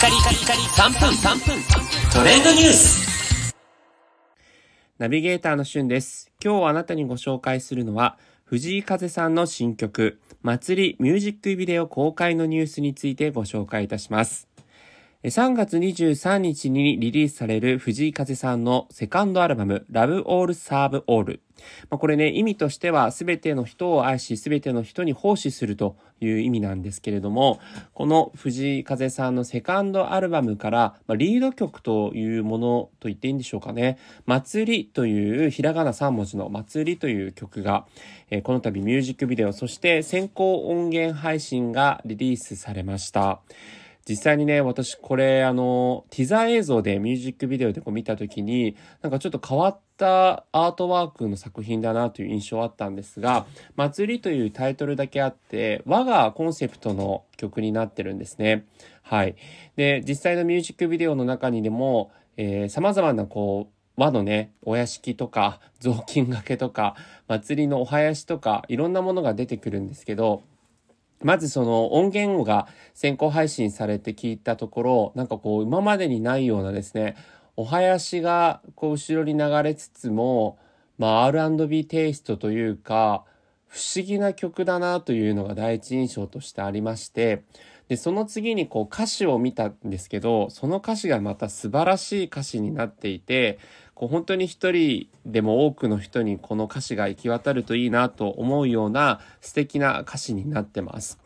カリカリカリ3分3分トレンドニュースナビゲーターのしゅんです。今日あなたにご紹介するのは、藤井風さんの新曲、祭りミュージックビデオ公開のニュースについてご紹介いたします。3月23日にリリースされる藤井風さんのセカンドアルバム Love All Serve All。まあ、これね、意味としては全ての人を愛し全ての人に奉仕するという意味なんですけれども、この藤井風さんのセカンドアルバムから、まあ、リード曲というものと言っていいんでしょうかね。祭りというひらがな3文字の祭りという曲が、えーこの度ミュージックビデオ、そして先行音源配信がリリースされました。実際にね、私これあの、ティザー映像でミュージックビデオでこう見たときに、なんかちょっと変わったアートワークの作品だなという印象あったんですが、祭りというタイトルだけあって、和がコンセプトの曲になってるんですね。はい。で、実際のミュージックビデオの中にでも、えー様々なこう、和のね、お屋敷とか、雑巾掛けとか、祭りのお囃子とか、いろんなものが出てくるんですけど、まずその音源が先行配信されて聞いたところ、なんかこう今までにないようなですね、お囃子がこう後ろに流れつつも、まあ R&B テイストというか、不思議な曲だなというのが第一印象としてありまして、で、その次にこう歌詞を見たんですけど、その歌詞がまた素晴らしい歌詞になっていて、こう本当に一人でも多くの人にこの歌詞が行き渡るといいなと思うような素敵な歌詞になってます。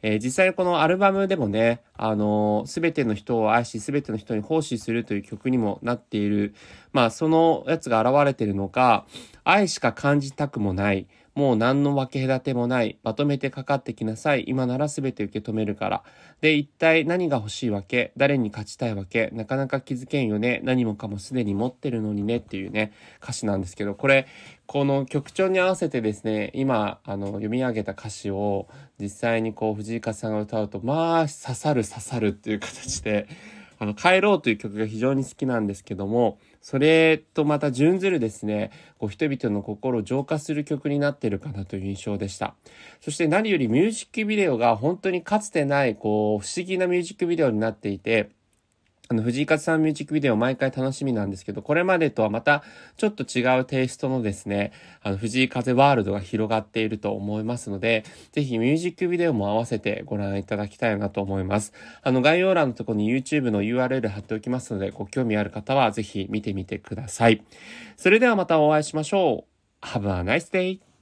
えー実際このアルバムでもね、あのすべての人を愛し、すべての人に奉仕するという曲にもなっている。まあ、そのやつが現れているのか、愛しか感じたくもない。もう何の分け隔てもない。まとめてかかってきなさい。今ならすべて受け止めるから。で、一体何が欲しいわけ？誰に勝ちたいわけ？なかなか気づけんよね。何もかもすでに持ってるのにねっていうね、歌詞なんですけど、これ、この曲調に合わせてですね、今、あの、読み上げた歌詞を実際にこう、藤井風さんが歌うと、まあ、刺さる刺さるっていう形で、あの、帰ろうという曲が非常に好きなんですけども、それとまた準ずるですね、こう人々の心を浄化する曲になってるかなという印象でした。そして何よりミュージックビデオが本当にかつてない、こう、不思議なミュージックビデオになっていて、あの、藤井風さんミュージックビデオ毎回楽しみなんですけど、これまでとはまたちょっと違うテイストのですね、あの、藤井風ワールドが広がっていると思いますので、ぜひミュージックビデオも合わせてご覧いただきたいなと思います。あの、概要欄のところに YouTube の URL 貼っておきますので、ご興味ある方はぜひ見てみてください。それではまたお会いしましょう。Have a nice day!